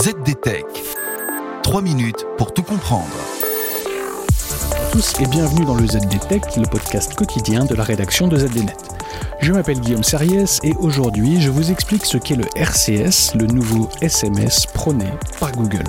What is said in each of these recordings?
ZDTech. 3 minutes pour tout comprendre. tous et bienvenue dans le ZDTech, le podcast quotidien de la rédaction de ZDNet. Je m'appelle Guillaume Serriès et aujourd'hui je vous explique ce qu'est le RCS, le nouveau SMS prôné par Google.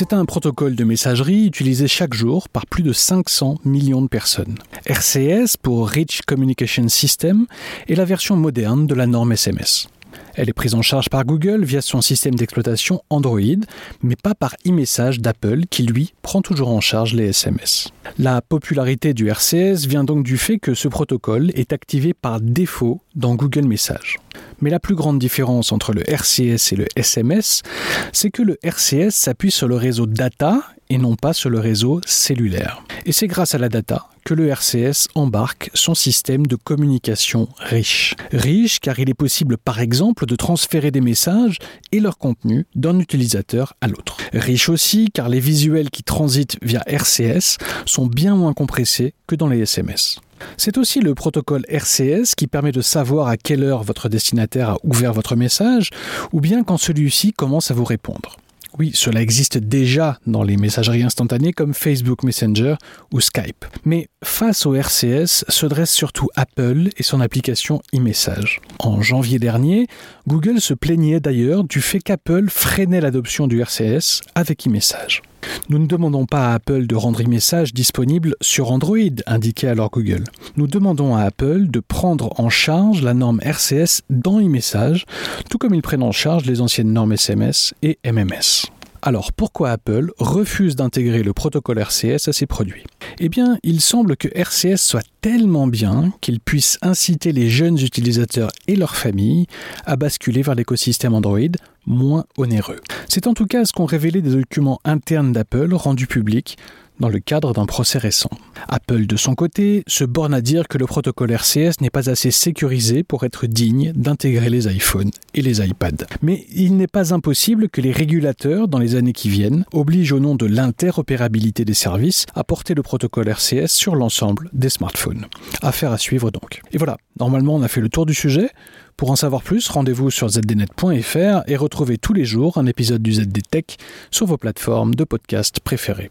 C'est un protocole de messagerie utilisé chaque jour par plus de 500 millions de personnes. RCS, pour Rich Communication System, est la version moderne de la norme SMS. Elle est prise en charge par Google via son système d'exploitation Android, mais pas par e-message d'Apple qui, lui, prend toujours en charge les SMS. La popularité du RCS vient donc du fait que ce protocole est activé par défaut dans Google Messages. Mais la plus grande différence entre le RCS et le SMS, c'est que le RCS s'appuie sur le réseau data et non pas sur le réseau cellulaire. Et c'est grâce à la data que le RCS embarque son système de communication riche. Riche car il est possible par exemple de transférer des messages et leur contenu d'un utilisateur à l'autre. Riche aussi car les visuels qui transitent via RCS sont bien moins compressés que dans les SMS. C'est aussi le protocole RCS qui permet de savoir à quelle heure votre destinataire a ouvert votre message ou bien quand celui-ci commence à vous répondre. Oui, cela existe déjà dans les messageries instantanées comme Facebook Messenger ou Skype. Mais face au RCS se dresse surtout Apple et son application e-message. En janvier dernier, Google se plaignait d'ailleurs du fait qu'Apple freinait l'adoption du RCS avec e-message. Nous ne demandons pas à Apple de rendre e-message disponible sur Android, indiquait alors Google. Nous demandons à Apple de prendre en charge la norme RCS dans e-message, tout comme ils prennent en charge les anciennes normes SMS et MMS. Alors pourquoi Apple refuse d'intégrer le protocole RCS à ses produits? Eh bien, il semble que RCS soit tellement bien qu'il puisse inciter les jeunes utilisateurs et leurs familles à basculer vers l'écosystème Android moins onéreux. C'est en tout cas ce qu'ont révélé des documents internes d'Apple rendus publics dans le cadre d'un procès récent. Apple, de son côté, se borne à dire que le protocole RCS n'est pas assez sécurisé pour être digne d'intégrer les iPhones et les iPads. Mais il n'est pas impossible que les régulateurs, dans les années qui viennent, obligent au nom de l'interopérabilité des services à porter le protocole RCS sur l'ensemble des smartphones. Affaire à suivre donc. Et voilà, normalement on a fait le tour du sujet. Pour en savoir plus, rendez-vous sur zdnet.fr et retrouvez tous les jours un épisode du ZDTech sur vos plateformes de podcast préférées.